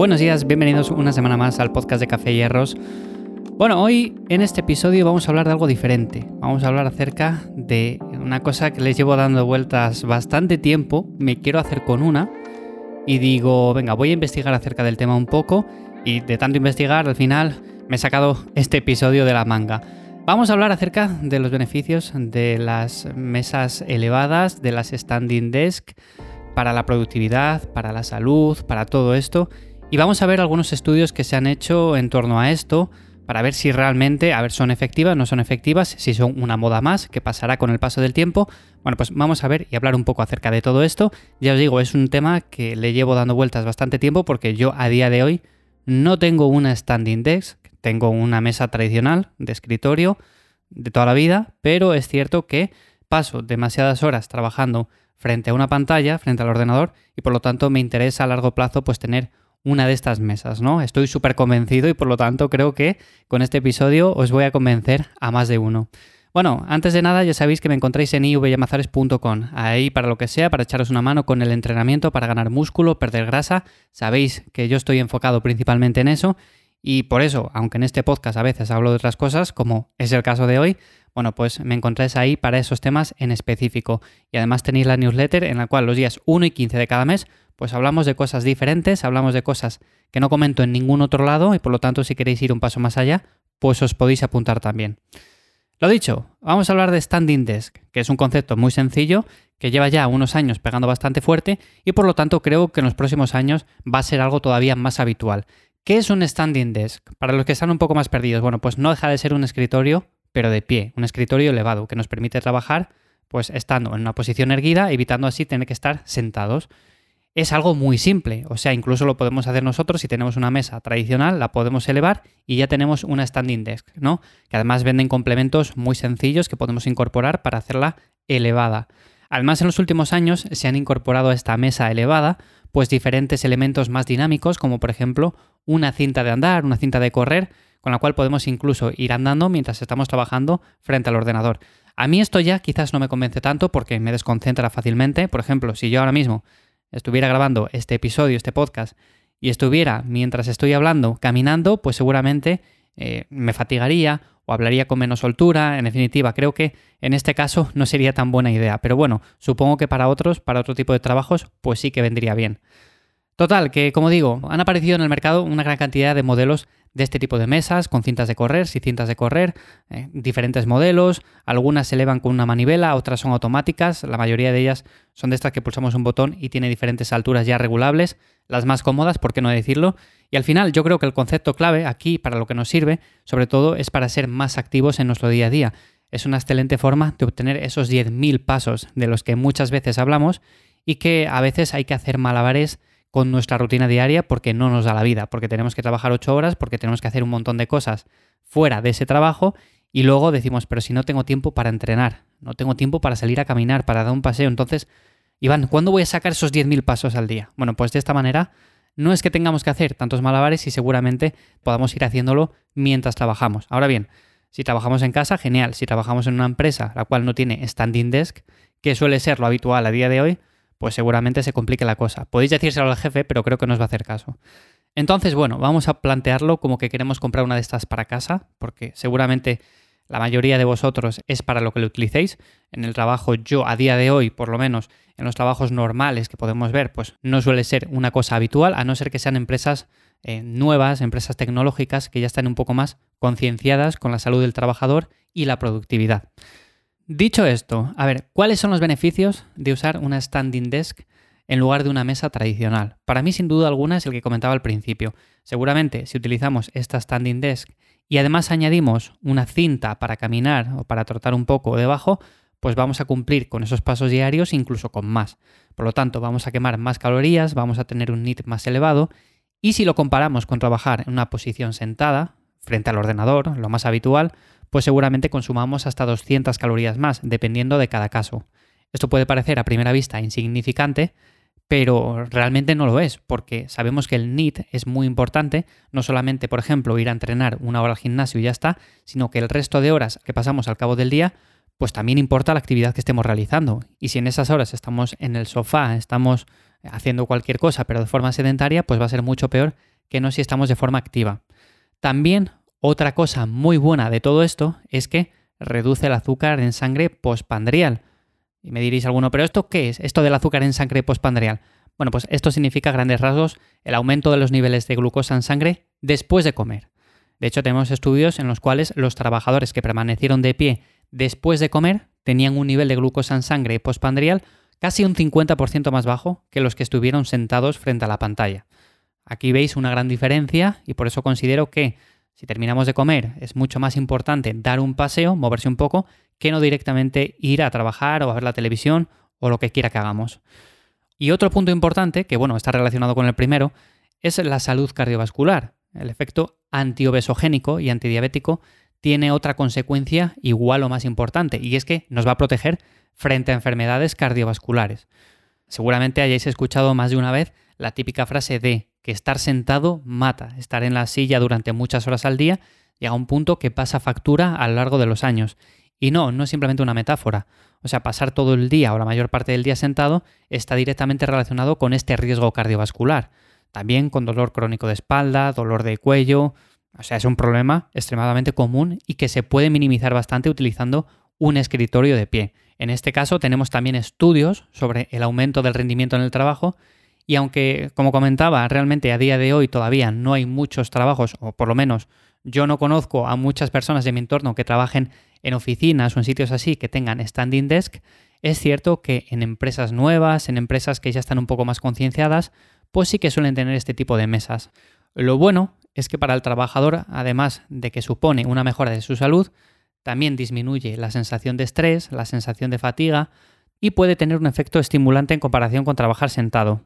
Buenos días, bienvenidos una semana más al podcast de Café Hierros. Bueno, hoy en este episodio vamos a hablar de algo diferente. Vamos a hablar acerca de una cosa que les llevo dando vueltas bastante tiempo. Me quiero hacer con una y digo, venga, voy a investigar acerca del tema un poco y de tanto investigar al final me he sacado este episodio de la manga. Vamos a hablar acerca de los beneficios de las mesas elevadas, de las standing desk para la productividad, para la salud, para todo esto. Y vamos a ver algunos estudios que se han hecho en torno a esto para ver si realmente, a ver, son efectivas, no son efectivas, si son una moda más, que pasará con el paso del tiempo. Bueno, pues vamos a ver y hablar un poco acerca de todo esto. Ya os digo, es un tema que le llevo dando vueltas bastante tiempo porque yo a día de hoy no tengo una standing desk, tengo una mesa tradicional de escritorio de toda la vida, pero es cierto que paso demasiadas horas trabajando frente a una pantalla, frente al ordenador, y por lo tanto me interesa a largo plazo pues tener una de estas mesas, ¿no? Estoy súper convencido y por lo tanto creo que con este episodio os voy a convencer a más de uno. Bueno, antes de nada ya sabéis que me encontráis en ivyamazares.com, ahí para lo que sea, para echaros una mano con el entrenamiento, para ganar músculo, perder grasa. Sabéis que yo estoy enfocado principalmente en eso y por eso, aunque en este podcast a veces hablo de otras cosas, como es el caso de hoy, bueno, pues me encontráis ahí para esos temas en específico. Y además tenéis la newsletter en la cual los días 1 y 15 de cada mes, pues hablamos de cosas diferentes, hablamos de cosas que no comento en ningún otro lado y por lo tanto si queréis ir un paso más allá, pues os podéis apuntar también. Lo dicho, vamos a hablar de standing desk, que es un concepto muy sencillo que lleva ya unos años pegando bastante fuerte y por lo tanto creo que en los próximos años va a ser algo todavía más habitual. ¿Qué es un standing desk? Para los que están un poco más perdidos, bueno, pues no deja de ser un escritorio, pero de pie, un escritorio elevado que nos permite trabajar pues estando en una posición erguida, evitando así tener que estar sentados. Es algo muy simple, o sea, incluso lo podemos hacer nosotros si tenemos una mesa tradicional, la podemos elevar y ya tenemos una standing desk, ¿no? Que además venden complementos muy sencillos que podemos incorporar para hacerla elevada. Además, en los últimos años se han incorporado a esta mesa elevada pues diferentes elementos más dinámicos, como por ejemplo una cinta de andar, una cinta de correr, con la cual podemos incluso ir andando mientras estamos trabajando frente al ordenador. A mí esto ya quizás no me convence tanto porque me desconcentra fácilmente. Por ejemplo, si yo ahora mismo estuviera grabando este episodio, este podcast, y estuviera mientras estoy hablando caminando, pues seguramente eh, me fatigaría o hablaría con menos soltura. En definitiva, creo que en este caso no sería tan buena idea. Pero bueno, supongo que para otros, para otro tipo de trabajos, pues sí que vendría bien. Total, que como digo, han aparecido en el mercado una gran cantidad de modelos de este tipo de mesas, con cintas de correr, sin cintas de correr, eh, diferentes modelos, algunas se elevan con una manivela, otras son automáticas, la mayoría de ellas son de estas que pulsamos un botón y tiene diferentes alturas ya regulables, las más cómodas, por qué no decirlo, y al final yo creo que el concepto clave aquí para lo que nos sirve, sobre todo, es para ser más activos en nuestro día a día. Es una excelente forma de obtener esos 10.000 pasos de los que muchas veces hablamos y que a veces hay que hacer malabares con nuestra rutina diaria porque no nos da la vida, porque tenemos que trabajar ocho horas, porque tenemos que hacer un montón de cosas fuera de ese trabajo y luego decimos, pero si no tengo tiempo para entrenar, no tengo tiempo para salir a caminar, para dar un paseo, entonces, Iván, ¿cuándo voy a sacar esos 10.000 pasos al día? Bueno, pues de esta manera no es que tengamos que hacer tantos malabares y seguramente podamos ir haciéndolo mientras trabajamos. Ahora bien, si trabajamos en casa, genial. Si trabajamos en una empresa la cual no tiene standing desk, que suele ser lo habitual a día de hoy, pues seguramente se complique la cosa. Podéis decírselo al jefe, pero creo que no os va a hacer caso. Entonces, bueno, vamos a plantearlo como que queremos comprar una de estas para casa, porque seguramente la mayoría de vosotros es para lo que lo utilicéis. En el trabajo, yo a día de hoy, por lo menos en los trabajos normales que podemos ver, pues no suele ser una cosa habitual, a no ser que sean empresas eh, nuevas, empresas tecnológicas que ya están un poco más concienciadas con la salud del trabajador y la productividad. Dicho esto, a ver, ¿cuáles son los beneficios de usar una standing desk en lugar de una mesa tradicional? Para mí, sin duda alguna, es el que comentaba al principio. Seguramente, si utilizamos esta standing desk y además añadimos una cinta para caminar o para trotar un poco debajo, pues vamos a cumplir con esos pasos diarios incluso con más. Por lo tanto, vamos a quemar más calorías, vamos a tener un NIT más elevado y si lo comparamos con trabajar en una posición sentada, frente al ordenador, lo más habitual, pues seguramente consumamos hasta 200 calorías más, dependiendo de cada caso. Esto puede parecer a primera vista insignificante, pero realmente no lo es, porque sabemos que el NEAT es muy importante, no solamente, por ejemplo, ir a entrenar una hora al gimnasio y ya está, sino que el resto de horas que pasamos al cabo del día, pues también importa la actividad que estemos realizando. Y si en esas horas estamos en el sofá, estamos haciendo cualquier cosa, pero de forma sedentaria, pues va a ser mucho peor que no si estamos de forma activa. También otra cosa muy buena de todo esto es que reduce el azúcar en sangre postpandrial. Y me diréis alguno, ¿pero esto qué es? Esto del azúcar en sangre postpandrial. Bueno, pues esto significa grandes rasgos el aumento de los niveles de glucosa en sangre después de comer. De hecho, tenemos estudios en los cuales los trabajadores que permanecieron de pie después de comer tenían un nivel de glucosa en sangre postpandrial casi un 50% más bajo que los que estuvieron sentados frente a la pantalla. Aquí veis una gran diferencia y por eso considero que si terminamos de comer es mucho más importante dar un paseo, moverse un poco, que no directamente ir a trabajar o a ver la televisión o lo que quiera que hagamos. Y otro punto importante, que bueno, está relacionado con el primero, es la salud cardiovascular. El efecto antiobesogénico y antidiabético tiene otra consecuencia igual o más importante, y es que nos va a proteger frente a enfermedades cardiovasculares. Seguramente hayáis escuchado más de una vez la típica frase de que estar sentado mata, estar en la silla durante muchas horas al día llega a un punto que pasa factura a lo largo de los años. Y no, no es simplemente una metáfora. O sea, pasar todo el día o la mayor parte del día sentado está directamente relacionado con este riesgo cardiovascular. También con dolor crónico de espalda, dolor de cuello. O sea, es un problema extremadamente común y que se puede minimizar bastante utilizando un escritorio de pie. En este caso tenemos también estudios sobre el aumento del rendimiento en el trabajo y aunque, como comentaba, realmente a día de hoy todavía no hay muchos trabajos, o por lo menos yo no conozco a muchas personas de mi entorno que trabajen en oficinas o en sitios así que tengan standing desk, es cierto que en empresas nuevas, en empresas que ya están un poco más concienciadas, pues sí que suelen tener este tipo de mesas. Lo bueno es que para el trabajador, además de que supone una mejora de su salud, también disminuye la sensación de estrés, la sensación de fatiga y puede tener un efecto estimulante en comparación con trabajar sentado.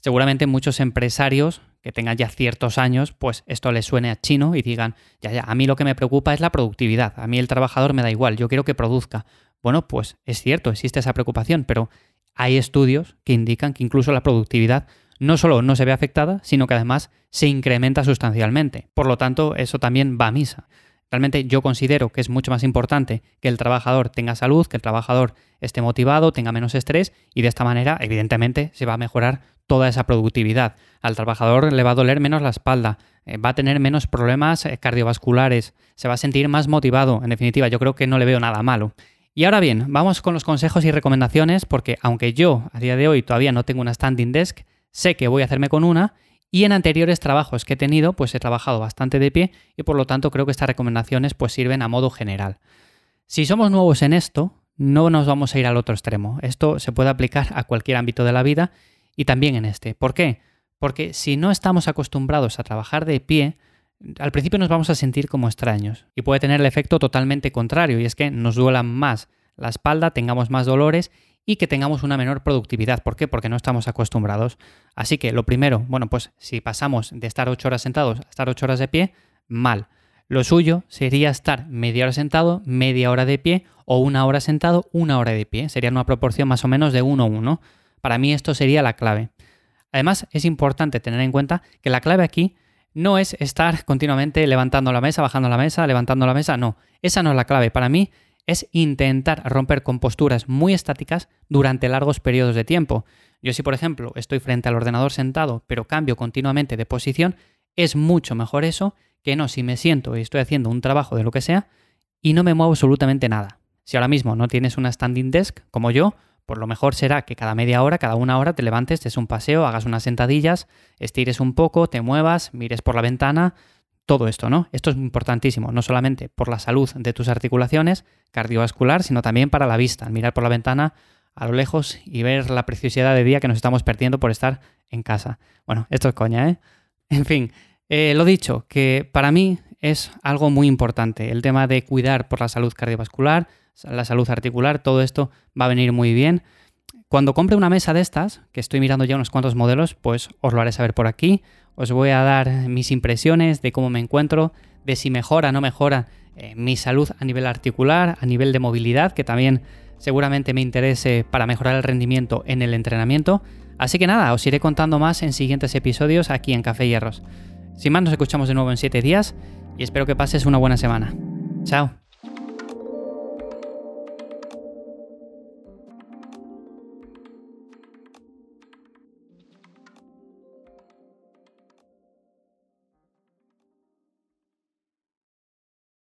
Seguramente muchos empresarios que tengan ya ciertos años, pues esto les suene a chino y digan, ya, ya, a mí lo que me preocupa es la productividad, a mí el trabajador me da igual, yo quiero que produzca. Bueno, pues es cierto, existe esa preocupación, pero hay estudios que indican que incluso la productividad no solo no se ve afectada, sino que además se incrementa sustancialmente. Por lo tanto, eso también va a misa. Realmente yo considero que es mucho más importante que el trabajador tenga salud, que el trabajador esté motivado, tenga menos estrés y de esta manera, evidentemente, se va a mejorar toda esa productividad. Al trabajador le va a doler menos la espalda, eh, va a tener menos problemas eh, cardiovasculares, se va a sentir más motivado. En definitiva, yo creo que no le veo nada malo. Y ahora bien, vamos con los consejos y recomendaciones porque aunque yo a día de hoy todavía no tengo una standing desk, sé que voy a hacerme con una y en anteriores trabajos que he tenido, pues he trabajado bastante de pie y por lo tanto creo que estas recomendaciones pues sirven a modo general. Si somos nuevos en esto, no nos vamos a ir al otro extremo. Esto se puede aplicar a cualquier ámbito de la vida y también en este. ¿Por qué? Porque si no estamos acostumbrados a trabajar de pie, al principio nos vamos a sentir como extraños y puede tener el efecto totalmente contrario y es que nos duela más la espalda, tengamos más dolores y que tengamos una menor productividad. ¿Por qué? Porque no estamos acostumbrados. Así que lo primero, bueno, pues si pasamos de estar 8 horas sentados a estar 8 horas de pie, mal. Lo suyo sería estar media hora sentado, media hora de pie o una hora sentado, una hora de pie. Sería una proporción más o menos de 1 a 1. Para mí esto sería la clave. Además, es importante tener en cuenta que la clave aquí no es estar continuamente levantando la mesa, bajando la mesa, levantando la mesa, no. Esa no es la clave. Para mí es intentar romper con posturas muy estáticas durante largos periodos de tiempo. Yo si por ejemplo estoy frente al ordenador sentado pero cambio continuamente de posición, es mucho mejor eso que no si me siento y estoy haciendo un trabajo de lo que sea y no me muevo absolutamente nada. Si ahora mismo no tienes una standing desk como yo, por lo mejor será que cada media hora, cada una hora te levantes, des un paseo, hagas unas sentadillas, estires un poco, te muevas, mires por la ventana, todo esto, ¿no? Esto es importantísimo, no solamente por la salud de tus articulaciones cardiovascular, sino también para la vista, mirar por la ventana a lo lejos y ver la preciosidad de día que nos estamos perdiendo por estar en casa. Bueno, esto es coña, ¿eh? En fin, eh, lo dicho, que para mí es algo muy importante, el tema de cuidar por la salud cardiovascular, la salud articular, todo esto va a venir muy bien. Cuando compre una mesa de estas, que estoy mirando ya unos cuantos modelos, pues os lo haré saber por aquí. Os voy a dar mis impresiones de cómo me encuentro, de si mejora o no mejora eh, mi salud a nivel articular, a nivel de movilidad, que también seguramente me interese para mejorar el rendimiento en el entrenamiento. Así que nada, os iré contando más en siguientes episodios aquí en Café Hierros. Sin más, nos escuchamos de nuevo en 7 días y espero que pases una buena semana. Chao.